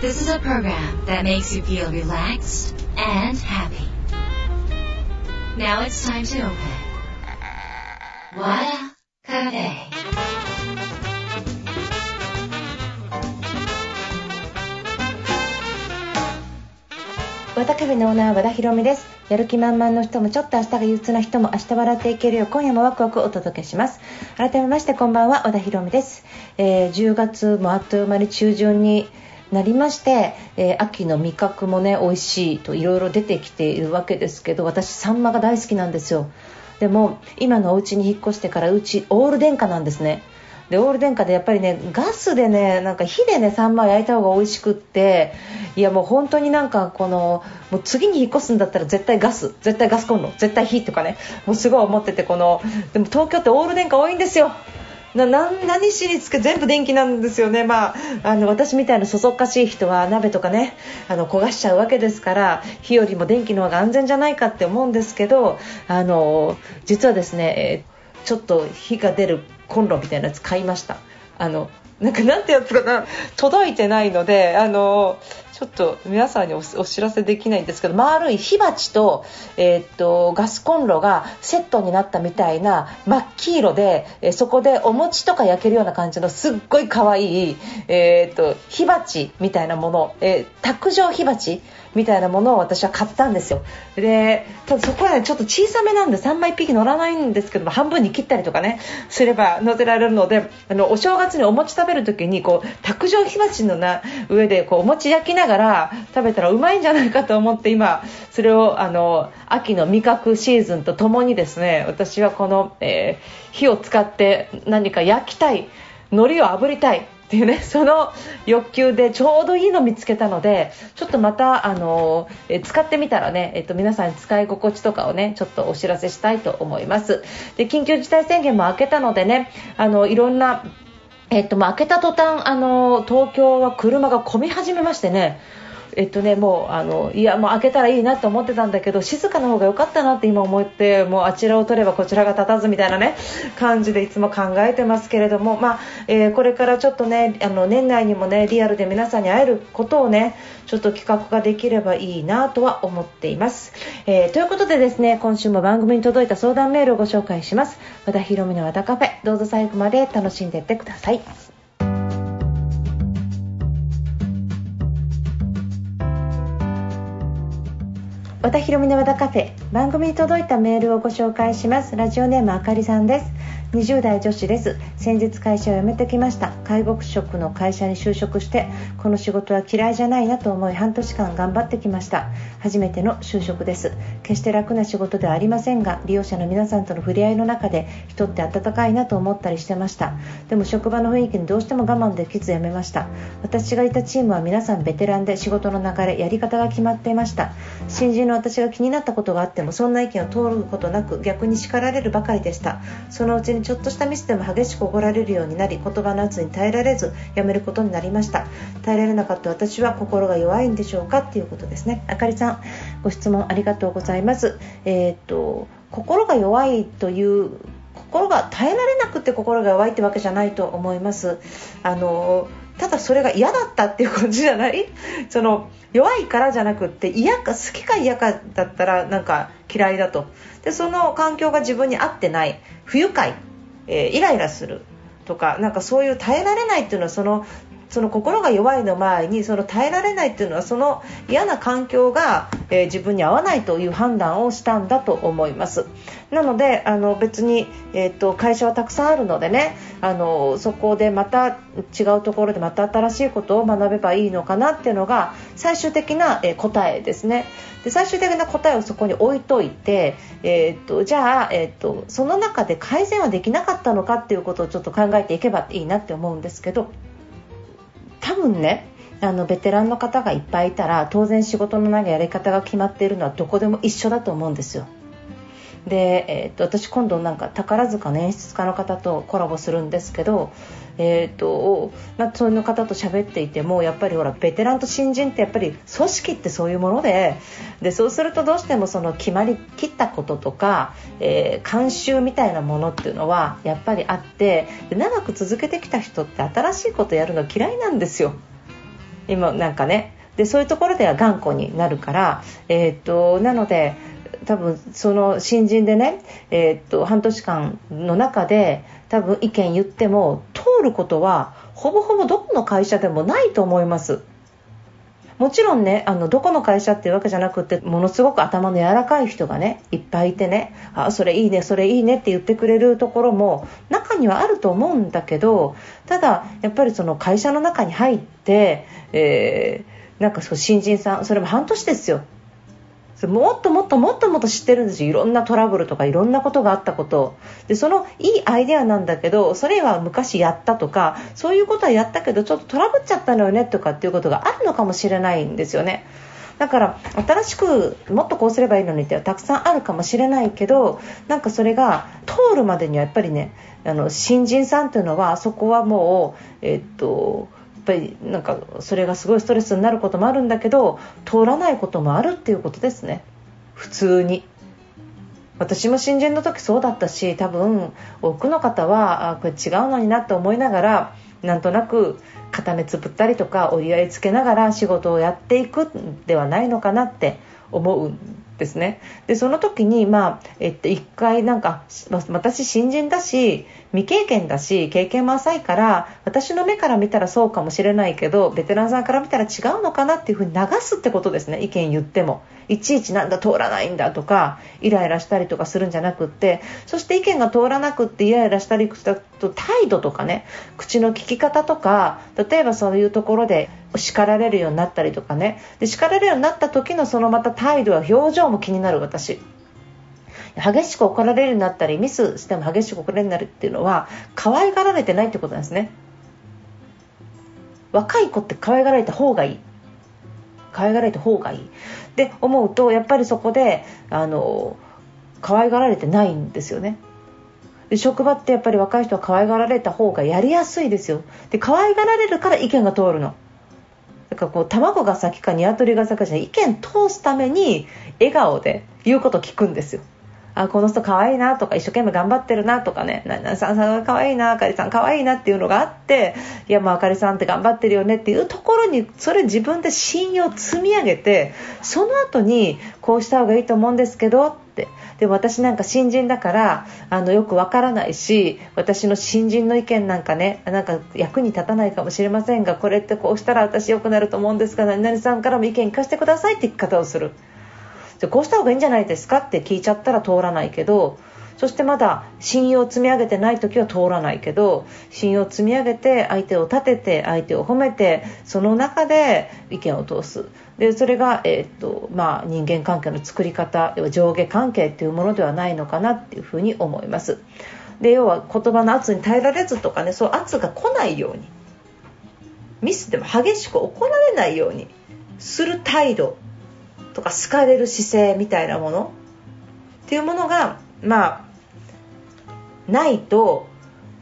This is a program that makes you feel relaxed and happy. Now it's time to open. Wada Cafe. 和田カフェのオーナー和田博美ですやる気満々の人もちょっと明日が憂鬱な人も明日笑っていけるよう今夜もワクワクお届けします改めましてこんばんは和田博美です、えー10月もあっという間に中旬になりまして、えー秋の味覚もね美味しいといろいろ出てきているわけですけど私サンマが大好きなんですよ。でも今のお家に引っ越してからうちオール電化なんですね。でオール電化でやっぱりねガスでねなんか火でねサンマ焼いた方が美味しくっていやもう本当になんかこのもう次に引っ越すんだったら絶対ガス。絶対ガスコンロ。絶対火とかね。もうすごい思っててこのでも東京ってオール電化多いんですよ。なな何しにつけ全部電気なんですよね、まあ、あの私みたいなそそっかしい人は鍋とかねあの焦がしちゃうわけですから火よりも電気の方が安全じゃないかって思うんですけどあの実はですね、えーちょっと火が出るコンロみたいなやつ買いました。あのなんかなんてやつかな届いてないのであのちょっと皆さんにおお知らせできないんですけど丸い火鉢と,、えーっとガスコンロがセットになったみたいな真っ黄色で、えーそこでお餅とか焼けるような感じのすっごい可愛い、えーっと火鉢みたいなもの、えー卓上火鉢みたいなものを私は買ったんですよ。でただそこはねちょっと小さめなんで3枚1匹乗らないんですけど半分に切ったりとかねすれば乗せられるのであのお正月にお餅食べべる時にこう卓上火鉢のな上でこうお餅焼きながら食べたらうまいんじゃないかと思って今それをあの秋の味覚シーズンとともにですね私はこの、えー火を使って何か焼きたい海苔を炙りたいっていうねその欲求でちょうどいいの見つけたのでちょっとまたあのえ使ってみたらね、えっと、皆さんに使い心地とかをねちょっとお知らせしたいと思います。で緊急事態宣言も明けたのでねあのいろんなえっと、まあ開けた途端あの東京は車が混み始めましてね。えっとね、もうあのいやもう開けたらいいなと思ってたんだけど静かな方が良かったなって今思ってもうあちらを取ればこちらが立たずみたいなね感じでいつも考えてますけれども、まあえーこれからちょっとねあの年内にもねリアルで皆さんに会えることをねちょっと企画ができればいいなとは思っています、えーということでですね今週も番組に届いた相談メールをご紹介します。和田博美の和田カフェどうぞ最後まで楽しんでいってください。和田博美の和田カフェ。番組に届いたメールをご紹介します。ラジオネームあかりさんです。20代女子です。先日会社を辞めてきました。介護職の会社に就職してこの仕事は嫌いじゃないなと思い半年間頑張ってきました。初めての就職です。決して楽な仕事ではありませんが利用者の皆さんとの触れ合いの中で人って温かいなと思ったりしてました。でも職場の雰囲気にどうしても我慢できず辞めました。私がいたチームは皆さんベテランで仕事の流れやり方が決まっていました。新人の私が気になったことがあってもそんな意見を通ることなく逆に叱られるばかりでした。そのうちにちょっとしたミスでも激しく怒られるようになり言葉の圧に耐えられず辞めることになりました。耐えられなかった私は心が弱いんでしょうかっていうことですね。あかりさんご質問ありがとうございます。えーっと心が弱いという心が耐えられなくて心が弱いってわけじゃないと思います。あのただそれが嫌だったっていう感じじゃない？その弱いからじゃなくって嫌か好きか嫌かだったらなんか嫌いだと。でその環境が自分に合ってない。不愉快、えーイライラするとかなんかそういう耐えられないっていうのはそのその心が弱いの前にその耐えられないっていうのはその嫌な環境が、えー自分に合わないという判断をしたんだと思います。なのであの別に、えー、と会社はたくさんあるのでねあのそこでまた違うところでまた新しいことを学べばいいのかなっていうのが最終的な、えー答えですね。で最終的な答えをそこに置いといて、えー、とじゃあ、えー、とその中で改善はできなかったのかっていうことをちょっと考えていけばいいなって思うんですけど。多分ねあのベテランの方がいっぱいいたら当然仕事のなんかやり方が決まっているのはどこでも一緒だと思うんですよ。で、えー、と私今度なんか宝塚の演出家の方とコラボするんですけど、えーとま、そういう方と喋っていてもやっぱりほらベテランと新人ってやっぱり組織ってそういうものででそうするとどうしてもその決まりきったこととか、えー慣習みたいなものっていうのはやっぱりあって長く続けてきた人って新しいことやるの嫌いなんですよ。今なんかねでそういうところでは頑固になるから、えー、っとなので多分その新人でね、えー、っと半年間の中で多分意見言っても通ることはほぼほぼどこの会社でもないと思います。もちろんねあのどこの会社っていうわけじゃなくてものすごく頭の柔らかい人がねいっぱいいてねあそれいいねそれいいねって言ってくれるところも中にはあると思うんだけどただやっぱりその会社の中に入って、えー、なんかそう新人さんそれも半年ですよもっともっともっともっと知ってるんですよ。いろんなトラブルとかいろんなことがあったこと。でそのいいアイデアなんだけどそれは昔やったとかそういうことはやったけどちょっとトラブっちゃったのよねとかっていうことがあるのかもしれないんですよね。だから新しくもっとこうすればいいのにってたくさんあるかもしれないけどなんかそれが通るまでにはやっぱりねあの新人さんというのはそこはもうえっとぱりなんかそれがすごいストレスになることもあるんだけど通らないこともあるっていうことですね。普通に。私も新人の時そうだったし多分多くの方はあこれ違うのになって思いながらなんとなく固めつぶったりとか折り合いつけながら仕事をやっていくんではないのかなって思うんですね。でその時にまあ、えっと、1回なんか私新人だし未経験だし経験も浅いから私の目から見たらそうかもしれないけどベテランさんから見たら違うのかなっていうふうに流すってことですね。意見言っても。いちいちなんだ通らないんだとかイライラしたりとかするんじゃなくってそして意見が通らなくってイライラしたりしたと態度とかね口の聞き方とか例えばそういうところで叱られるようになったりとかね。で叱られるようになった時のそのまた態度や表情も気になる私。激しく怒られるようになったりミスしても激しく怒られるようになるっていうのは可愛がられてないってことなんですね。若い子って可愛がられた方がいい。可愛がられた方がいい。って思うとやっぱりそこであの可愛がられてないんですよね。で職場ってやっぱり若い人は可愛がられた方がやりやすいですよ。で可愛がられるから意見が通るの。だからこう卵が先か鶏が先かじゃ意見通すために笑顔で言うこと聞くんですよ。あこの人可愛いなとか一生懸命頑張ってるなとかねななさんさんが可愛いなあかりさん可愛いなっていうのがあっていやもうあかりさんって頑張ってるよねっていうところにそれ自分で信用積み上げてその後にこうした方がいいと思うんですけどってでも私なんか新人だからあのよくわからないし私の新人の意見なんかねなんか役に立たないかもしれませんがこれってこうしたら私良くなると思うんですが何々さんからも意見聞かせてくださいって聞き方をする。じゃこうした方がいいんじゃないですかって聞いちゃったら通らないけどそしてまだ信用を積み上げてない時は通らないけど信用を積み上げて相手を立てて相手を褒めてその中で意見を通す。でそれが、えー、っとまあ、人間関係の作り方上下関係っていうものではないのかなっていうふうに思います。で要は言葉の圧に耐えられずとかねそう圧が来ないようにミスでも激しく怒られないようにする態度。とか好かれる姿勢みたいなもの？っていうものがまあないと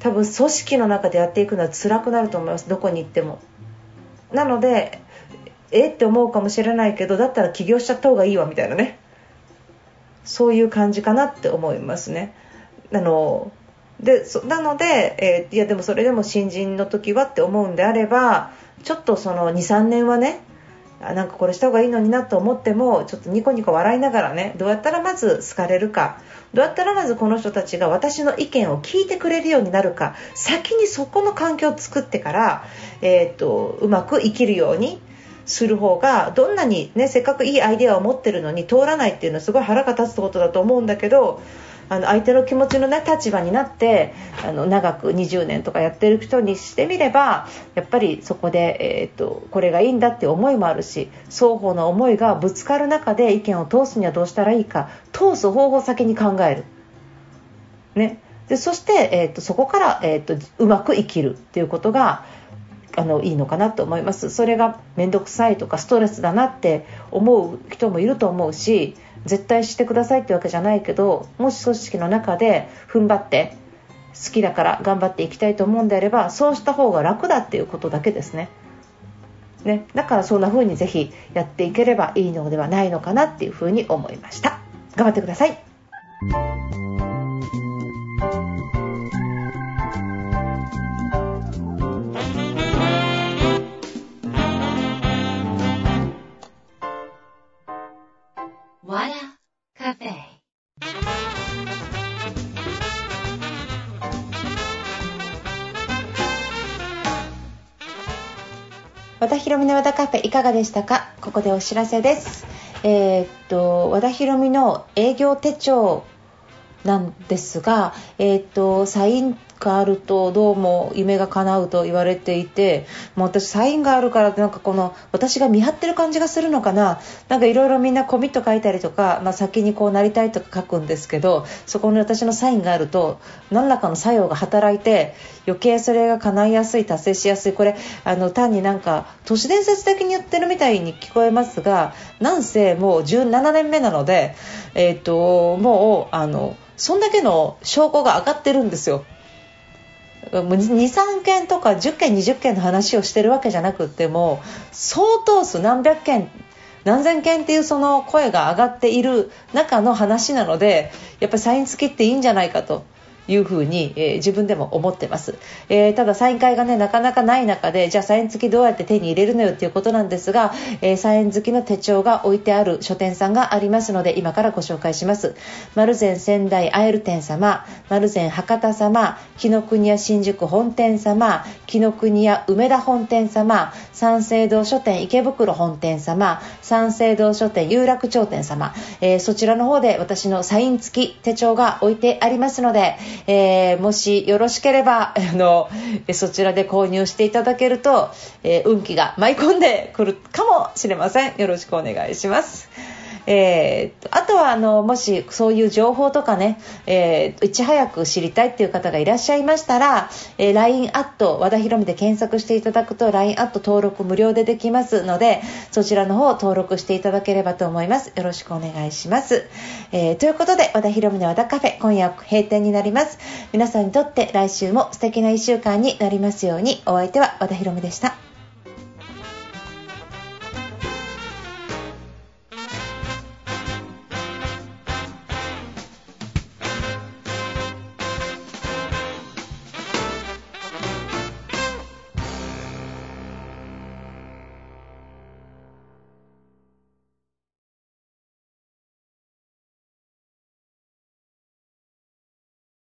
多分組織の中でやっていくのは辛くなると思います。どこに行っても。なのでえって思うかもしれないけどだったら起業しちゃった方がいいわみたいなね。そういう感じかなって思いますね。あのでなので、えー、いやでもそれでも新人の時はって思うんであればちょっとその23年はねあなんかこれした方がいいのになと思ってもちょっとニコニコ笑いながらねどうやったらまず好かれるか。どうやったらまずこの人たちが私の意見を聞いてくれるようになるか。先にそこの環境を作ってから、えーと、うまく生きるようにする方がどんなに、ね、せっかくいいアイデアを持ってるのに通らないっていうのはすごい腹が立つことだと思うんだけどあの相手の気持ちの、ね、立場になってあの長く20年とかやってる人にしてみればやっぱりそこで、えーと、これがいいんだっていう思いもあるし双方の思いがぶつかる中で意見を通すにはどうしたらいいか通す方法を先に考える。ね、でそして、えーと、そこから、えーとうまく生きるっていうことがあのいいのかなと思います。それが面倒くさいとかストレスだなって思う人もいると思うし絶対してくださいってわけじゃないけどもし組織の中で踏ん張って好きだから頑張っていきたいと思うんであればそうした方が楽だっていうことだけですね。ね、だからそんな風にぜひやっていければいいのではないのかなっていう風に思いました。頑張ってください。フェいかがでしたか？ここでお知らせです。えー、っと和田ヒ美の営業手帳なんですが、えー、っとサインがあるとどうも夢が叶うと言われていてもう私サインがあるからなんかこの私が見張ってる感じがするのかななんかいろいろみんなコミット書いたりとか、まあ、先にこうなりたいとか書くんですけどそこに私のサインがあると何らかの作用が働いて余計それが叶いやすい達成しやすいこれあの単になんか都市伝説的に言ってるみたいに聞こえますがなんせもう17年目なので、えーともうあのそんだけの証拠が上がってるんですよ。23件とか10件20件の話をしてるわけじゃなくても相当数何百件何千件っていうその声が上がっている中の話なのでやっぱりサイン付きっていいんじゃないかと。いうふうに、えー、自分でも思ってます、えー、ただサイン会がねなかなかない中でじゃあサイン付きどうやって手に入れるのよっていうことなんですが、えー、サイン付きの手帳が置いてある書店さんがありますので今からご紹介します。丸善仙台アイル店様丸善博多様紀ノ国屋新宿本店様紀ノ国屋梅田本店様三省堂書店池袋本店様三省堂書店有楽町店様、えー、そちらの方で私のサイン付き手帳が置いてありますので、えー、もしよろしければ、あの、そちらで購入していただけると、えー、運気が舞い込んでくるかもしれません。よろしくお願いします。えー、あとはあのもしそういう情報とかね、えー、いち早く知りたいっていう方がいらっしゃいましたら、えー、LINE アット和田ひろみで検索していただくと LINE アット登録無料でできますのでそちらの方を登録していただければと思います。よろしくお願いします、えー、ということで和田ひろみの和田カフェ今夜閉店になります。皆さんにとって来週も素敵な1週間になりますように。お相手は和田ひろみでした。